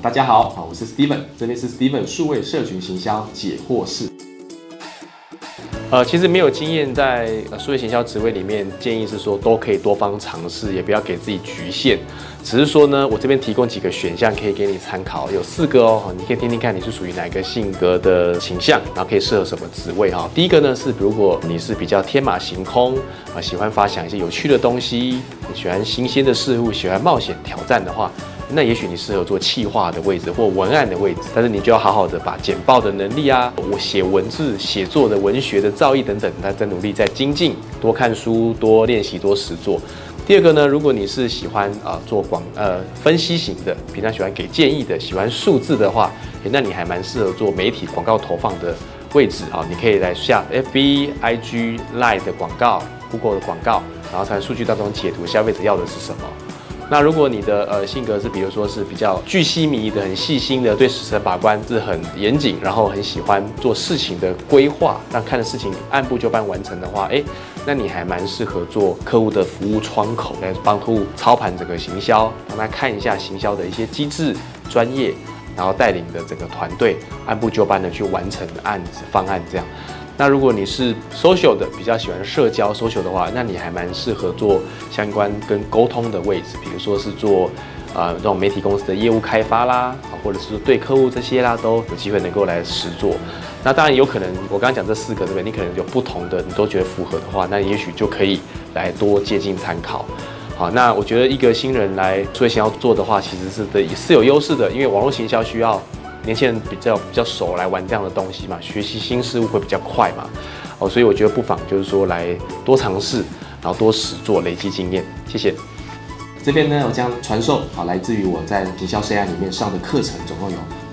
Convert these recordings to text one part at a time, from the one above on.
大家好，好，我是 Steven，这边是 Steven 数位社群行销解惑室。呃，其实没有经验在呃数位行销职位里面，建议是说都可以多方尝试，也不要给自己局限。只是说呢，我这边提供几个选项可以给你参考，有四个哦，你可以听听看你是属于哪个性格的倾向，然后可以适合什么职位哈。第一个呢是，如果你是比较天马行空啊，喜欢发想一些有趣的东西，你喜欢新鲜的事物，喜欢冒险挑战的话。那也许你适合做企划的位置或文案的位置，但是你就要好好的把简报的能力啊，我写文字、写作的文学的造诣等等，那在努力在精进，多看书、多练习、多实做。第二个呢，如果你是喜欢啊做广呃分析型的，平常喜欢给建议的，喜欢数字的话，那你还蛮适合做媒体广告投放的位置啊。你可以来下 FB、IG、Line 的广告、Google 的广告，然后从数据当中解读消费者要的是什么。那如果你的呃性格是，比如说是比较巨细迷的、很细心的，对时辰把关是很严谨，然后很喜欢做事情的规划，让看的事情按部就班完成的话，哎，那你还蛮适合做客户的服务窗口，来帮客户操盘整个行销，帮他看一下行销的一些机制、专业，然后带领的整个团队按部就班的去完成案子方案这样。那如果你是 social 的，比较喜欢社交 social 的话，那你还蛮适合做相关跟沟通的位置，比如说是做啊这种媒体公司的业务开发啦，或者是对客户这些啦，都有机会能够来实做。那当然有可能，我刚刚讲这四个对不对？你可能有不同的，你都觉得符合的话，那也许就可以来多接近参考。好，那我觉得一个新人来做想要做的话，其实是的是有优势的，因为网络行销需要。年轻人比较比较熟来玩这样的东西嘛，学习新事物会比较快嘛，哦，所以我觉得不妨就是说来多尝试，然后多实做，累积经验。谢谢。这边呢，我将传授好，来自于我在营销 CI 里面上的课程，总共有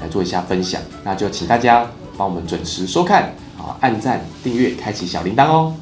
来做一下分享。那就请大家帮我们准时收看，啊，按赞、订阅、开启小铃铛哦。